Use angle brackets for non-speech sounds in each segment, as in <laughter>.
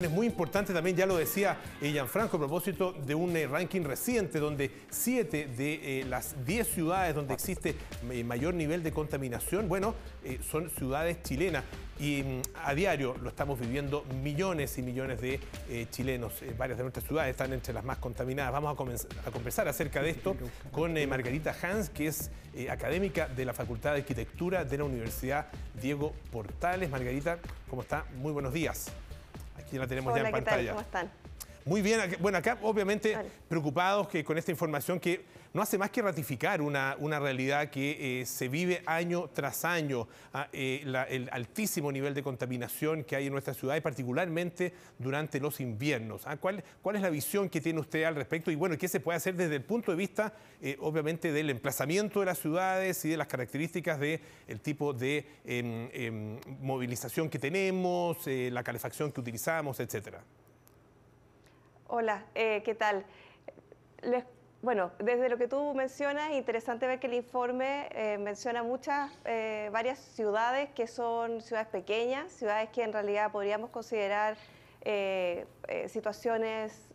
Es muy importante también, ya lo decía eh, Gianfranco a propósito de un eh, ranking reciente donde siete de eh, las diez ciudades donde existe mayor nivel de contaminación, bueno, son ciudades chilenas y mm, a diario lo estamos viviendo millones y millones de chilenos. varias de nuestras ciudades están entre las más contaminadas. Vamos a, a conversar acerca de esto con Margarita Hans, que es académica de la Facultad de Arquitectura de la Universidad Diego Portales. Margarita, ¿cómo está? Muy buenos días. Aquí la tenemos ya en pantalla. ¿Cómo están? Muy bien, bueno, acá obviamente preocupados que con esta información que no hace más que ratificar una, una realidad que eh, se vive año tras año, ah, eh, el altísimo nivel de contaminación que hay en nuestra ciudad y particularmente durante los inviernos. Ah, ¿Cuál, ¿Cuál es la visión que tiene usted al respecto? Y bueno, ¿qué se puede hacer desde el punto de vista, eh, obviamente, del emplazamiento de las ciudades y de las características del el tipo de em, em, movilización que tenemos, la calefacción que utilizamos, etcétera? Hola, eh, ¿qué tal? bueno, desde lo que tú mencionas, interesante ver que el informe eh, menciona muchas, eh, varias ciudades que son ciudades pequeñas, ciudades que en realidad podríamos considerar situaciones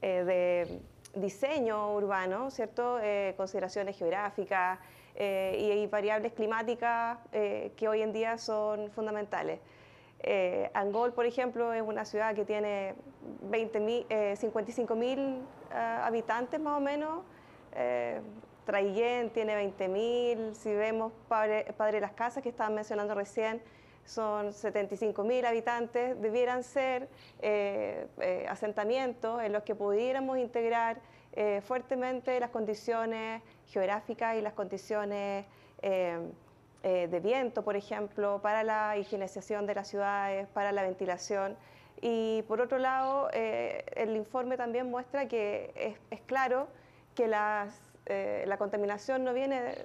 de diseño urbano, ¿cierto? consideraciones geográficas y variables climáticas que hoy en día son fundamentales. Eh, Angol, por ejemplo, es una ciudad que tiene 20 55 mil eh, habitantes más o menos. Eh, Traillén tiene 20 mil. Si vemos Padre, Padre, Las Casas, que estaban mencionando recién, son 75 mil habitantes. Debieran ser eh, asentamientos en los que pudiéramos integrar fuertemente las condiciones geográficas y las condiciones eh, de viento, por ejemplo, para la higienización de las ciudades, para la ventilación. Y por otro lado, eh, el informe también muestra que es, claro que eh, la contaminación no viene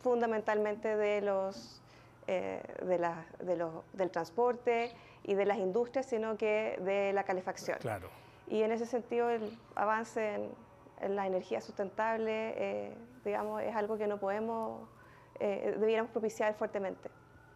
fundamentalmente de los, del transporte y de las industrias, sino que de la calefacción. Claro. Y en ese sentido, el avance en, en la energía sustentable, digamos, es algo que no podemos eh, debiéramos propiciar fuertemente.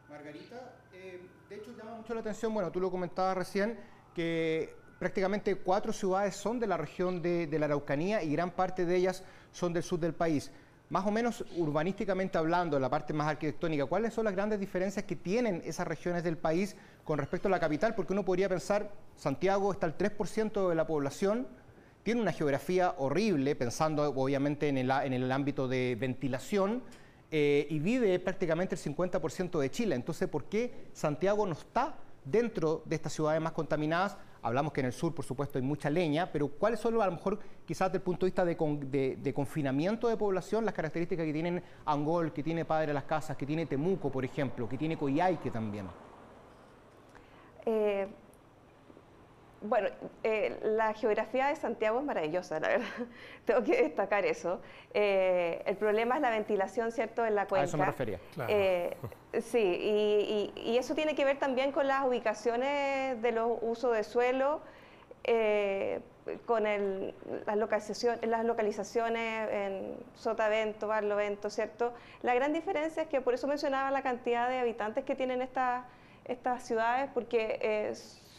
Margarita, eh, de hecho llama mucho la atención, bueno, tú lo comentabas recién, que prácticamente cuatro ciudades son de la región de, la Araucanía y gran parte de ellas son del sur del país. Más o menos urbanísticamente hablando, en la parte más arquitectónica, ¿cuáles son las grandes diferencias que tienen esas regiones del país con respecto a la capital? Porque uno podría pensar, Santiago está al 3% de la población, tiene una geografía horrible, pensando obviamente en el, en el ámbito de ventilación, eh, y vive prácticamente el 50% de Chile. Entonces, ¿por qué Santiago no está dentro de estas ciudades más contaminadas? Hablamos que en el sur, por supuesto, hay mucha leña, pero ¿cuáles son, a lo mejor, quizás desde el punto de vista de, confinamiento de población, las características que tienen Angol, que tiene Padre de las Casas, que tiene Temuco, por ejemplo, que tiene Coyhaique también? Eh, bueno, eh, la geografía de Santiago es maravillosa, la verdad. <laughs> Tengo que destacar eso. Eh, el problema es la ventilación, ¿cierto?, en la cuenca. A eso me refería. Claro. Eh, sí, y, eso tiene que ver también con las ubicaciones de los usos de suelo, con las, localizaciones, las localizaciones en Sotavento, Barlovento, ¿cierto? La gran diferencia es que por eso mencionaba la cantidad de habitantes que tienen estas estas ciudades, porque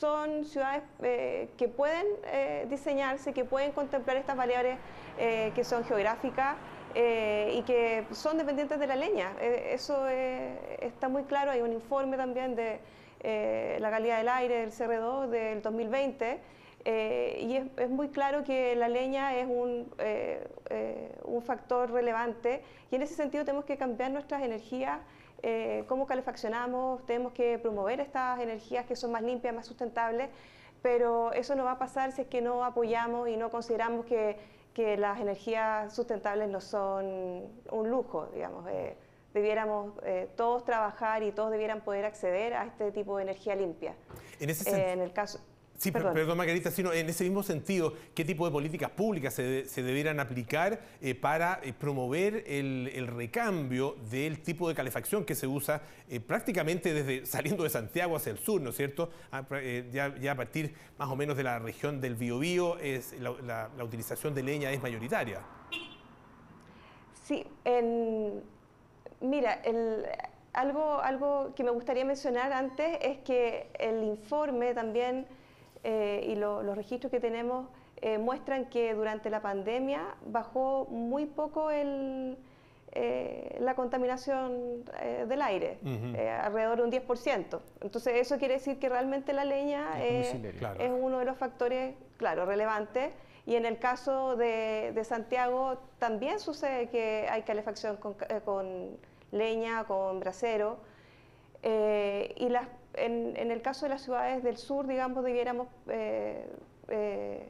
son ciudades eh, que pueden eh, diseñarse, que pueden contemplar estas variables eh, que son geográficas y que son dependientes de la leña. eso está muy claro, hay un informe también de la calidad del aire del CR2 del 2020. Y es, muy claro que la leña es un, un factor relevante y en ese sentido tenemos que cambiar nuestras energías eh, cómo calefaccionamos, tenemos que promover estas energías que son más limpias, más sustentables, pero eso no va a pasar si es que no apoyamos y no consideramos que, que las energías sustentables no son un lujo, digamos. Eh, debiéramos eh, todos trabajar y todos debieran poder acceder a este tipo de energía limpia. En, ese en el caso Sí, perdón. Margarita, sino en ese mismo sentido, ¿qué tipo de políticas públicas se, debieran aplicar eh, para eh, promover el, recambio del tipo de calefacción que se usa eh, prácticamente desde <laughs> saliendo de Santiago hacia el sur, ¿no es cierto? Ah, ya, a partir más o menos de la región del Biobío, es, la, utilización de leña es mayoritaria. Sí, mira, algo, algo que me gustaría mencionar antes es que el informe también y los registros que tenemos muestran que durante la pandemia bajó muy poco el, la contaminación del aire, alrededor de un 10%. Entonces eso quiere decir que realmente la leña es, uno de los factores, claro, relevantes. Y en el caso de, Santiago también sucede que hay calefacción con, con leña, con brasero. Eh, y las, en, el caso de las ciudades del sur, digamos, debiéramos eh, eh,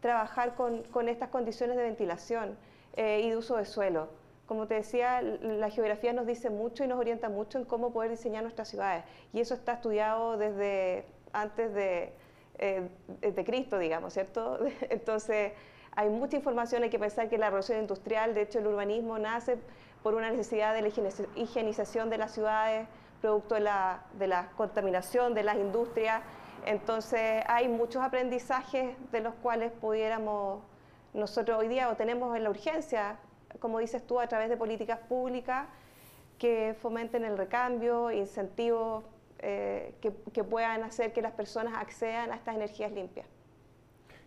trabajar con, con, estas condiciones de ventilación y de uso de suelo. Como te decía, la geografía nos dice mucho y nos orienta mucho en cómo poder diseñar nuestras ciudades. Y eso está estudiado desde antes de, de Cristo, digamos, ¿cierto? <laughs> Entonces, hay mucha información, hay que pensar que la revolución industrial, de hecho el urbanismo nace por una necesidad de la higienización de las ciudades, producto de la, de la contaminación de las industrias. Entonces hay muchos aprendizajes de los cuales pudiéramos nosotros hoy día o tenemos en la urgencia, como dices tú, a través de políticas públicas que fomenten el recambio, incentivos eh, que, que, puedan hacer que las personas accedan a estas energías limpias.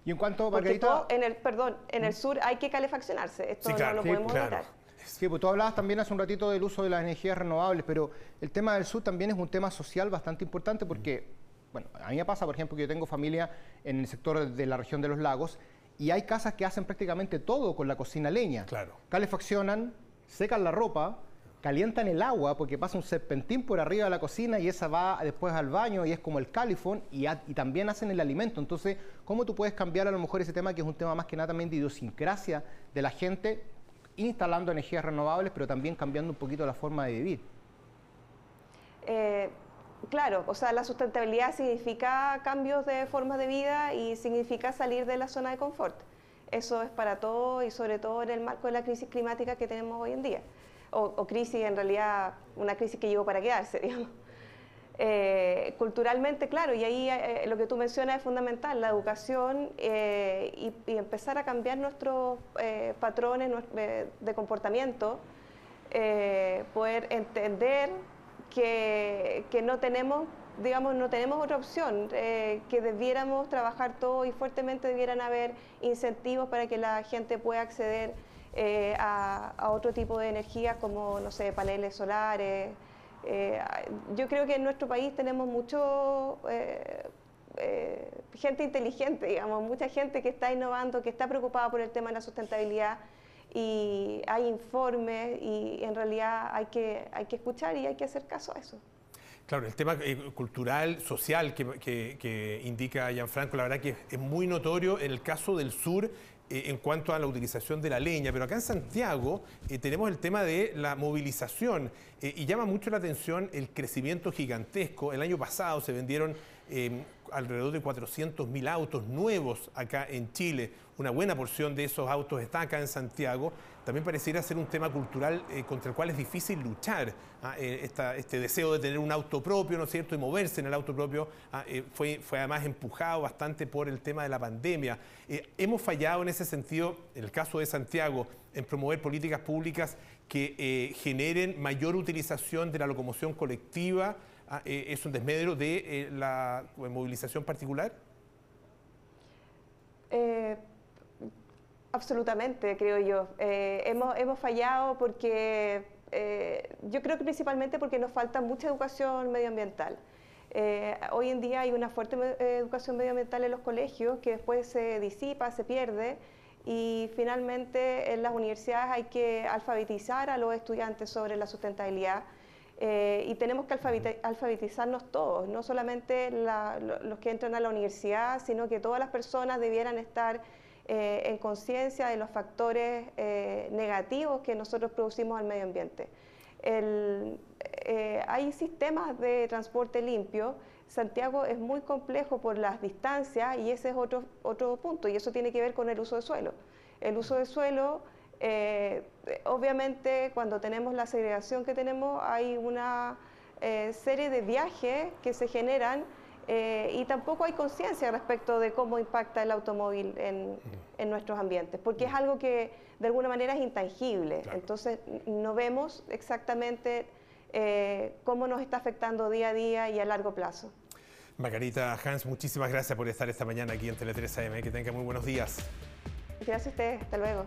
Y en cuanto, Margarita... en el, perdón, en el ¿Mm? sur hay que calefaccionarse, esto no lo podemos evitar. Sí, pues tú hablabas también hace un ratito del uso de las energías renovables, pero el tema del sur también es un tema social bastante importante porque, bueno, a mí me pasa, por ejemplo, que yo tengo familia en el sector de la región de los lagos y hay casas que hacen prácticamente todo con la cocina leña. Claro. Calefaccionan, secan la ropa, calientan el agua porque pasa un serpentín por arriba de la cocina y esa va después al baño y es como el califón y, y, también hacen el alimento. Entonces, ¿cómo tú puedes cambiar a lo mejor ese tema que es un tema más que nada también de idiosincrasia de la gente instalando energías renovables, pero también cambiando un poquito la forma de vivir. Eh, claro, o sea, la sustentabilidad significa cambios de formas de vida y significa salir de la zona de confort. Eso es para todos y sobre todo en el marco de la crisis climática que tenemos hoy en día. O, o crisis, en realidad, una crisis que llegó para quedarse, <laughs> digamos. Eh, culturalmente, claro, y ahí eh, lo que tú mencionas es fundamental, la educación eh, y, empezar a cambiar nuestros patrones de comportamiento, poder entender que, no tenemos, digamos, no tenemos otra opción, que debiéramos trabajar todo y fuertemente debieran haber incentivos para que la gente pueda acceder a, a otro tipo de energía como, no sé, paneles solares, eh, yo creo que en nuestro país tenemos mucho eh, eh, gente inteligente, digamos, mucha gente que está innovando, que está preocupada por el tema de la sustentabilidad y hay informes y en realidad hay que, hay que escuchar y hay que hacer caso a eso. Claro, el tema cultural, social que, que, que, indica Gianfranco, la verdad que es muy notorio en el caso del sur eh, en cuanto a la utilización de la leña, pero acá en Santiago eh, tenemos el tema de la movilización eh, y llama mucho la atención el crecimiento gigantesco. El año pasado se vendieron alrededor de 400.000 autos nuevos acá en Chile. Una buena porción de esos autos está acá en Santiago. También pareciera ser un tema cultural eh, contra el cual es difícil luchar. ¿ah? Eh, este deseo de tener un auto propio, ¿no es cierto?, y moverse en el auto propio ¿ah? eh, fue, fue además empujado bastante por el tema de la pandemia. hemos fallado en ese sentido, en el caso de Santiago, en promover políticas públicas que generen mayor utilización de la locomoción colectiva eh, es un desmedro de eh, la movilización particular? Eh, absolutamente, creo yo. hemos, hemos fallado porque, yo creo que principalmente porque nos falta mucha educación medioambiental. hoy en día hay una fuerte educación medioambiental en los colegios que después se disipa, se pierde y finalmente en las universidades hay que alfabetizar a los estudiantes sobre la sustentabilidad eh, y tenemos que alfabetizarnos todos, no solamente los que entran a la universidad, sino que todas las personas debieran estar eh, en conciencia de los factores eh, negativos que nosotros producimos al medio ambiente. hay sistemas de transporte limpio. Santiago es muy complejo por las distancias y ese es otro, otro punto, y eso tiene que ver con el uso de suelo. El uso de suelo eh, obviamente, cuando tenemos la segregación que tenemos, hay una eh, serie de viajes que se generan eh, y tampoco hay conciencia respecto de cómo impacta el automóvil en, nuestros ambientes, porque es algo que de alguna manera es intangible. Entonces, no vemos exactamente cómo nos está afectando día a día y a largo plazo. Margarita Hans, muchísimas gracias por estar esta mañana aquí en Tele 3 AM. Que tenga muy buenos días. Gracias a ustedes. Hasta luego.